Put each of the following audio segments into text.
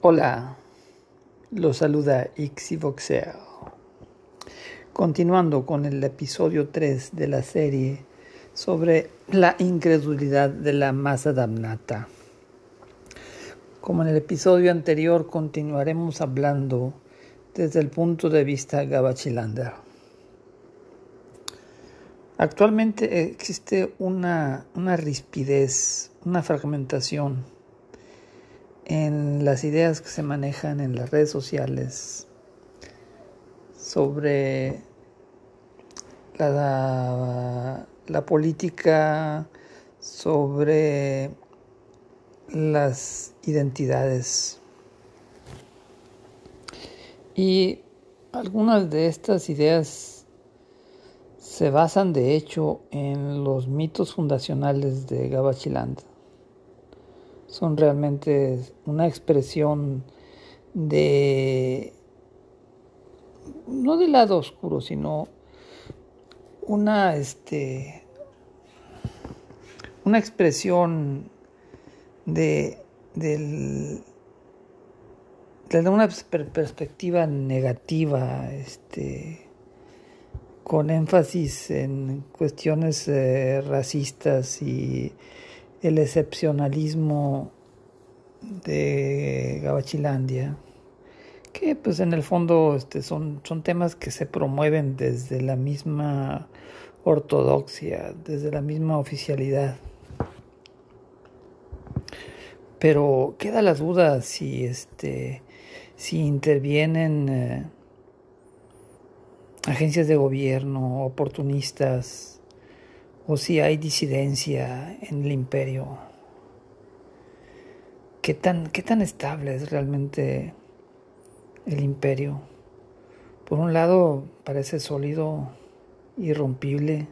Hola, los saluda Ixivoxer. Continuando con el episodio 3 de la serie sobre la incredulidad de la masa damnata. Como en el episodio anterior, continuaremos hablando desde el punto de vista gabachilander. Actualmente existe una, una rispidez, una fragmentación en las ideas que se manejan en las redes sociales sobre la, política, sobre las identidades. Y algunas de estas ideas se basan de hecho en los mitos fundacionales de Gabachiland son realmente una expresión de, no del lado oscuro, sino una, este, una expresión de, de una perspectiva negativa, este, con énfasis en cuestiones eh, racistas y el excepcionalismo de Gabachilandia, que pues en el fondo este, son, son temas que se promueven desde la misma ortodoxia, desde la misma oficialidad. Pero queda la duda si este si intervienen eh, agencias de gobierno oportunistas o si hay disidencia en el imperio. ¿Qué tan, qué tan estable es realmente el imperio? Por un lado parece sólido, irrompible,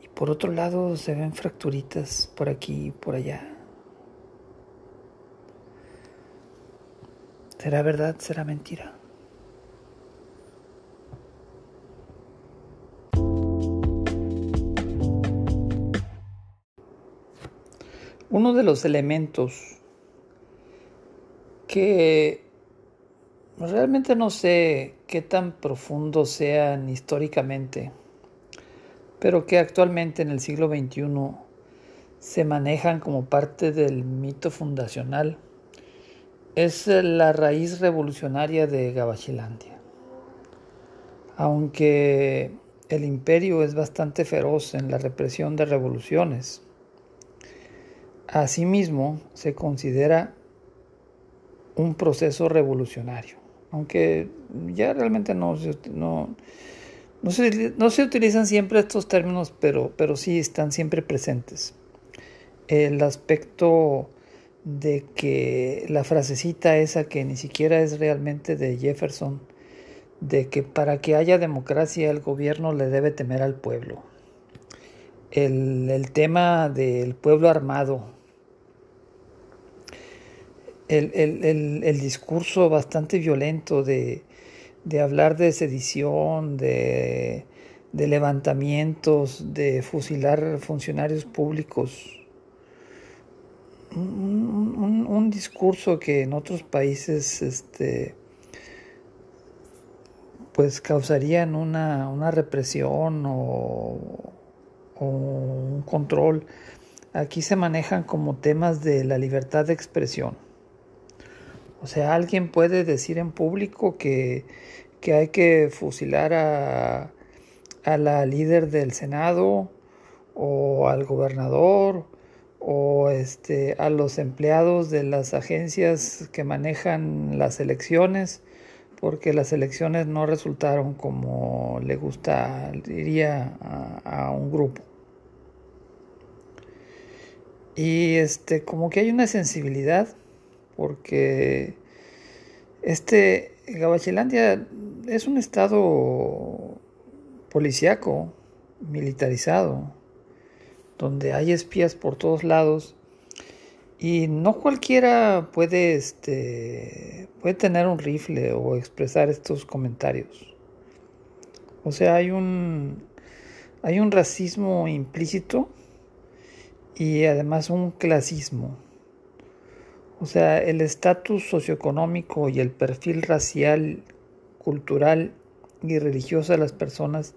y por otro lado se ven fracturitas por aquí y por allá. ¿Será verdad? ¿Será mentira? Uno de los elementos que realmente no sé qué tan profundos sean históricamente, pero que actualmente en el siglo XXI se manejan como parte del mito fundacional, es la raíz revolucionaria de Gabachilandia. Aunque el imperio es bastante feroz en la represión de revoluciones, Asimismo, se considera un proceso revolucionario, aunque ya realmente no, no, no, se, no se utilizan siempre estos términos, pero, pero sí están siempre presentes. El aspecto de que la frasecita esa que ni siquiera es realmente de Jefferson, de que para que haya democracia el gobierno le debe temer al pueblo. El, el tema del pueblo armado, el, discurso bastante violento de, hablar de sedición, de, levantamientos, de fusilar funcionarios públicos. Un, discurso que en otros países este, pues causarían una, represión o, o un control. Aquí se manejan como temas de la libertad de expresión. O sea, alguien puede decir en público que, hay que fusilar a, a la líder del Senado o al gobernador o este, a los empleados de las agencias que manejan las elecciones porque las elecciones no resultaron como le gustaría a, a un grupo. Y este, como que hay una sensibilidad porque este Gabachilandia es un estado policíaco, militarizado, donde hay espías por todos lados y no cualquiera puede, este, puede tener un rifle o expresar estos comentarios. O sea, hay un, hay un racismo implícito y además un clasismo. O sea, el estatus socioeconómico y el perfil racial, cultural y religioso de las personas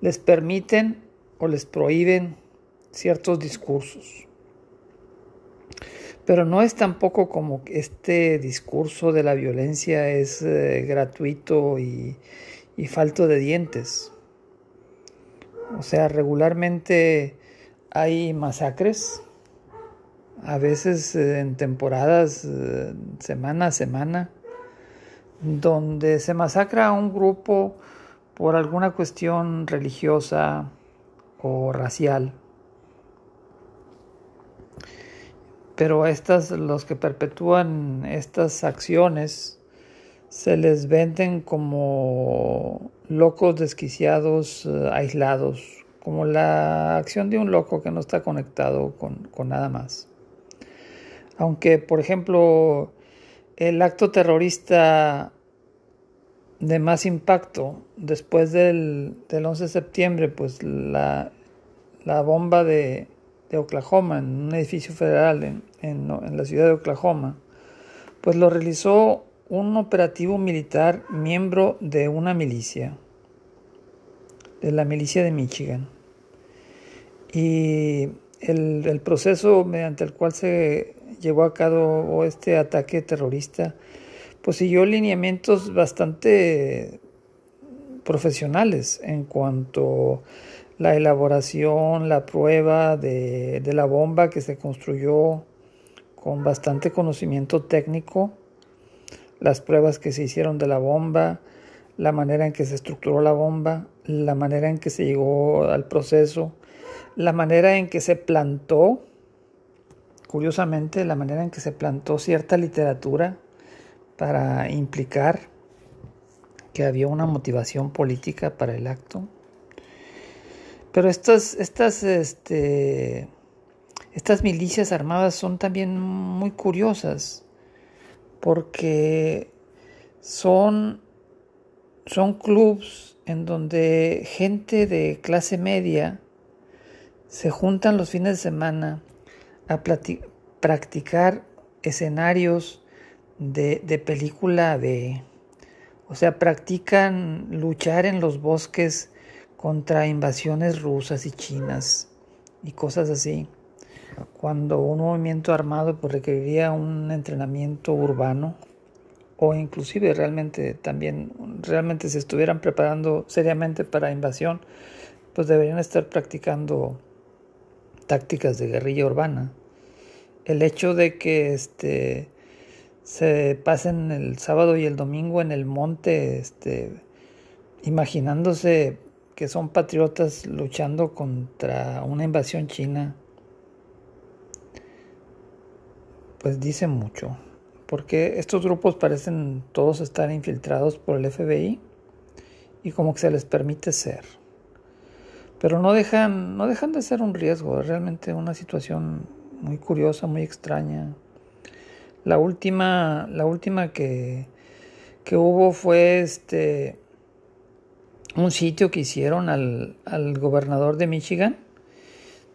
les permiten o les prohíben ciertos discursos. Pero no es tampoco como que este discurso de la violencia es eh, gratuito y, y falto de dientes. O sea, regularmente hay masacres, a veces eh, en temporadas, eh, semana a semana, donde se masacra a un grupo por alguna cuestión religiosa o racial. Pero estas, los que perpetúan estas acciones, se les venden como locos desquiciados, eh, aislados, como la acción de un loco que no está conectado con, con nada más. Aunque, por ejemplo, el acto terrorista de más impacto después del, del 11 de septiembre, pues la, la bomba de, de, Oklahoma en un edificio federal en, en, la ciudad de Oklahoma, pues lo realizó un operativo militar miembro de una milicia, de la milicia de Michigan. Y el, proceso mediante el cual se llevó a cabo este ataque terrorista, pues siguió lineamientos bastante profesionales en cuanto la elaboración, la prueba de la bomba que se construyó con bastante conocimiento técnico, las pruebas que se hicieron de la bomba, la manera en que se estructuró la bomba, la manera en que se llegó al proceso, la manera en que se plantó, curiosamente, la manera en que se plantó cierta literatura para implicar que había una motivación política para el acto. Pero estas, estas, este, estas milicias armadas son también muy curiosas porque son, son clubs en donde gente de clase media se juntan los fines de semana a practicar escenarios de, de película de... O sea, practican luchar en los bosques contra invasiones rusas y chinas y cosas así. Cuando un movimiento armado pues, requeriría un entrenamiento urbano o inclusive realmente también realmente se estuvieran preparando seriamente para invasión, pues deberían estar practicando tácticas de guerrilla urbana. El hecho de que este se pasen el sábado y el domingo en el monte este imaginándose que son patriotas luchando contra una invasión china pues dice mucho porque estos grupos parecen todos estar infiltrados por el FBI y como que se les permite ser pero no dejan, no dejan de ser un riesgo, es realmente una situación muy curiosa, muy extraña. La última, la última que, que hubo fue este un sitio que hicieron al, al gobernador de Michigan,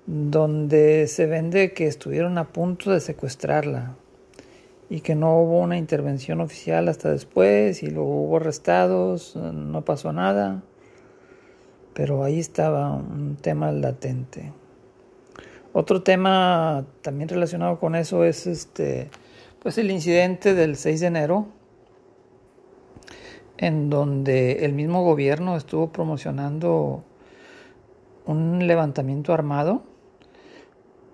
donde se vende que estuvieron a punto de secuestrarla y que no hubo una intervención oficial hasta después y luego hubo arrestados, no pasó nada pero ahí estaba un tema latente. Otro tema también relacionado con eso es este pues el incidente del 6 de enero en donde el mismo gobierno estuvo promocionando un levantamiento armado,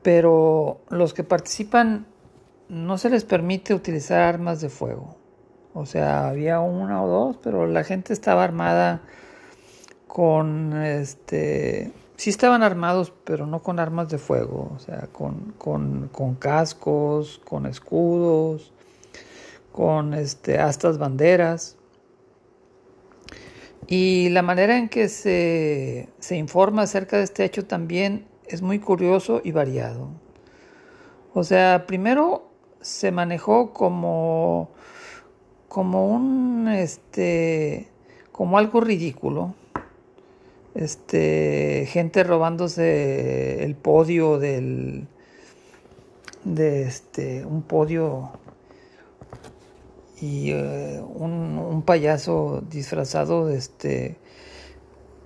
pero los que participan no se les permite utilizar armas de fuego. O sea, había una o dos, pero la gente estaba armada con este sí estaban armados, pero no con armas de fuego, o sea, con, con, con cascos, con escudos, con este, astas banderas. Y la manera en que se, se informa acerca de este hecho también es muy curioso y variado. O sea, primero se manejó como, como un este como algo ridículo este, gente robándose el podio del, de este, un podio y eh, un, payaso disfrazado de este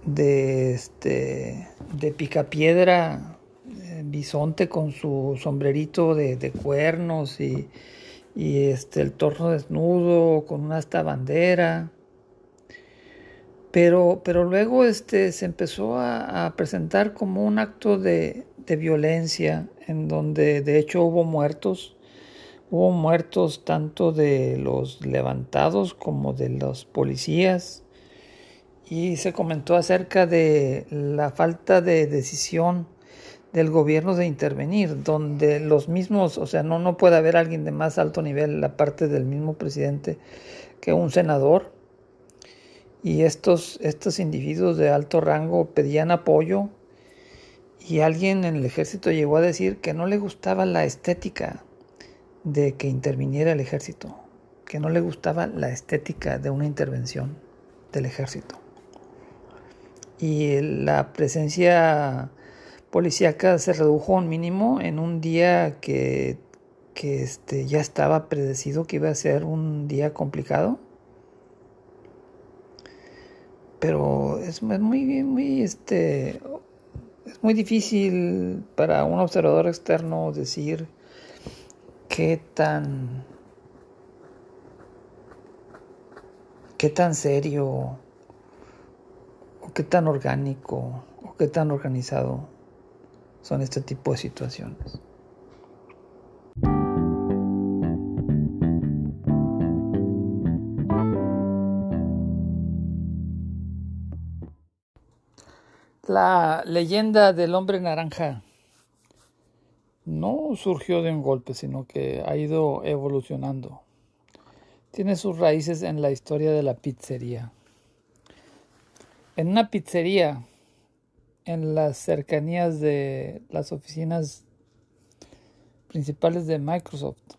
de este de picapiedra eh, bisonte con su sombrerito de, cuernos y, y, este el torno desnudo con una hasta bandera pero, pero luego este, se empezó a, presentar como un acto de, de, violencia, en donde de hecho hubo muertos, hubo muertos tanto de los levantados como de los policías, y se comentó acerca de la falta de decisión del gobierno de intervenir, donde los mismos, o sea, no, no puede haber alguien de más alto nivel, la parte del mismo presidente, que un senador, y estos, estos individuos de alto rango pedían apoyo y alguien en el ejército llegó a decir que no le gustaba la estética de que interviniera el ejército, que no le gustaba la estética de una intervención del ejército. Y la presencia policíaca se redujo a un mínimo en un día que, que este, ya estaba predecido que iba a ser un día complicado pero es, muy, muy, este, es muy difícil para un observador externo decir qué tan, qué tan serio o qué tan orgánico o qué tan organizado son este tipo de situaciones. La leyenda del hombre naranja no surgió de un golpe, sino que ha ido evolucionando. Tiene sus raíces en la historia de la pizzería. En una pizzería en las cercanías de las oficinas principales de Microsoft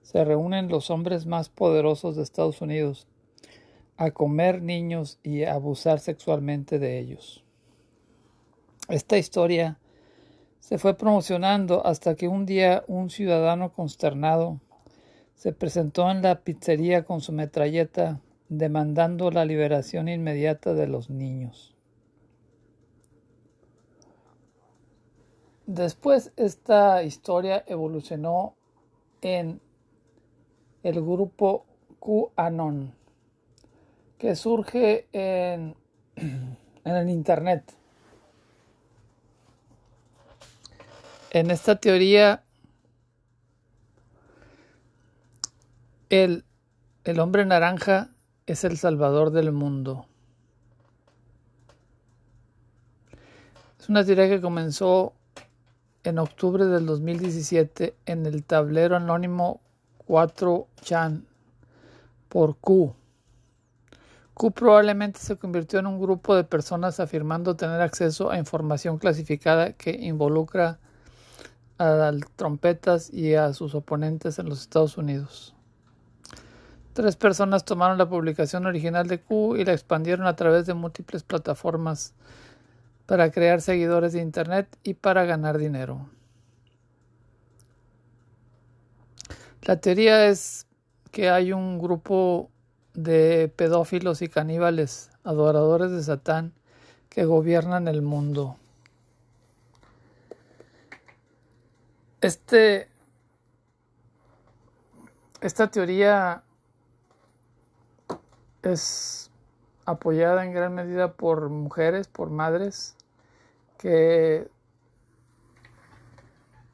se reúnen los hombres más poderosos de Estados Unidos a comer niños y abusar sexualmente de ellos. Esta historia se fue promocionando hasta que un día un ciudadano consternado se presentó en la pizzería con su metralleta demandando la liberación inmediata de los niños. Después esta historia evolucionó en el grupo QAnon que surge en, en el Internet. En esta teoría, el, el hombre naranja es el salvador del mundo. Es una teoría que comenzó en octubre del 2017 en el tablero anónimo 4chan por Q. Q probablemente se convirtió en un grupo de personas afirmando tener acceso a información clasificada que involucra a trompetas y a sus oponentes en los Estados Unidos. Tres personas tomaron la publicación original de Q y la expandieron a través de múltiples plataformas para crear seguidores de Internet y para ganar dinero. La teoría es que hay un grupo de pedófilos y caníbales, adoradores de Satán, que gobiernan el mundo. Este, esta teoría es apoyada en gran medida por mujeres, por madres, que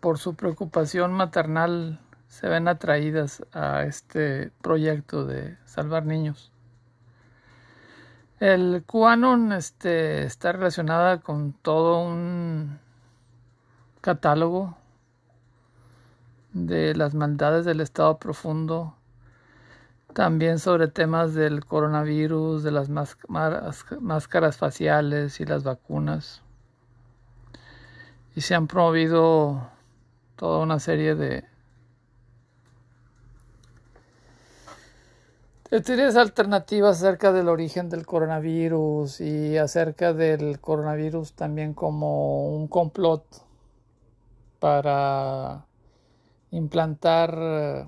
por su preocupación maternal se ven atraídas a este proyecto de salvar niños. El QAnon este, está relacionada con todo un catálogo de las maldades del estado profundo, también sobre temas del coronavirus, de las máscaras faciales y las vacunas. Y se han promovido toda una serie de Teorías alternativas acerca del origen del coronavirus y acerca del coronavirus también como un complot para implantar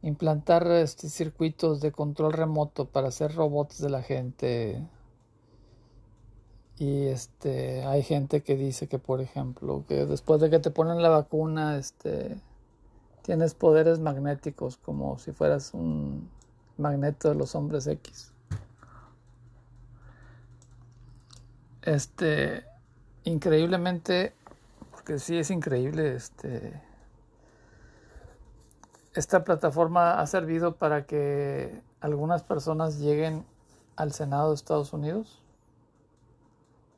implantar este, circuitos de control remoto para hacer robots de la gente. Y este hay gente que dice que por ejemplo, que después de que te ponen la vacuna, este tienes poderes magnéticos como si fueras un magneto de los hombres X. Este increíblemente porque sí es increíble este esta plataforma ha servido para que algunas personas lleguen al Senado de Estados Unidos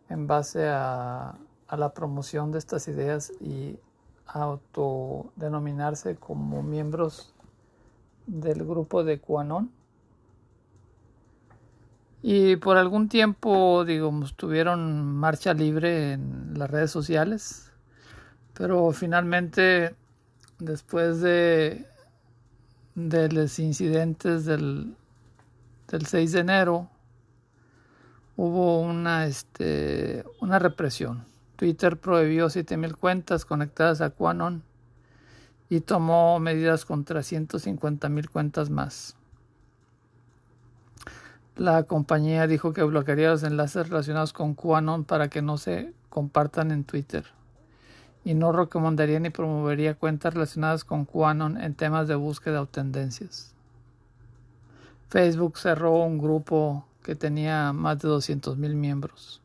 en base a, la promoción de estas ideas y autodenominarse como miembros del grupo de QAnon. Y por algún tiempo, digamos, tuvieron marcha libre en las redes sociales, pero finalmente, después de de los incidentes del, del 6 de enero hubo una, este, una represión. Twitter prohibió 7.000 cuentas conectadas a Quanon y tomó medidas contra 150.000 cuentas más. La compañía dijo que bloquearía los enlaces relacionados con QAnon para que no se compartan en Twitter y no recomendaría ni promovería cuentas relacionadas con QAnon en temas de búsqueda o tendencias. Facebook cerró un grupo que tenía más de 200.000 miembros.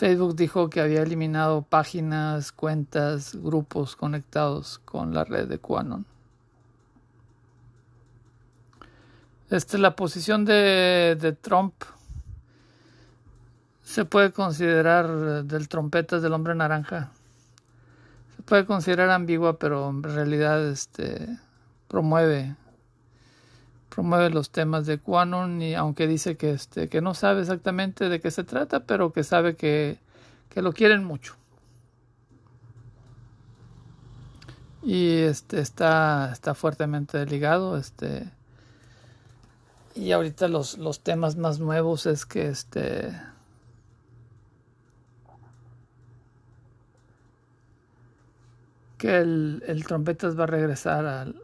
Facebook dijo que había eliminado páginas, cuentas, grupos conectados con la red de QAnon. Este, la posición de, Trump se puede considerar del trompetas del hombre naranja. Se puede considerar ambigua, pero en realidad este promueve promueve los temas de Quanon y aunque dice que este que no sabe exactamente de qué se trata, pero que sabe que, que lo quieren mucho. Y este está está fuertemente ligado este y ahorita los, los temas más nuevos es que este que el, el trompetas va a regresar al,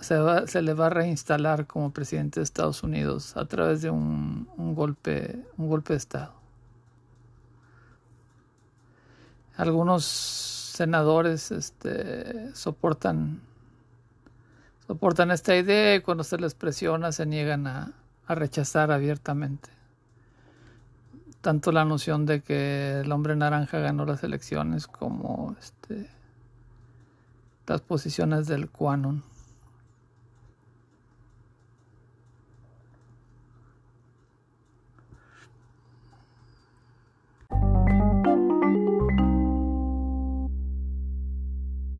se, va, se, le va a reinstalar como presidente de Estados Unidos a través de un, golpe un golpe de estado. Algunos senadores este, soportan soportan esta idea y cuando se les presiona se niegan a, a rechazar abiertamente tanto la noción de que el hombre naranja ganó las elecciones como este las posiciones del Quanon.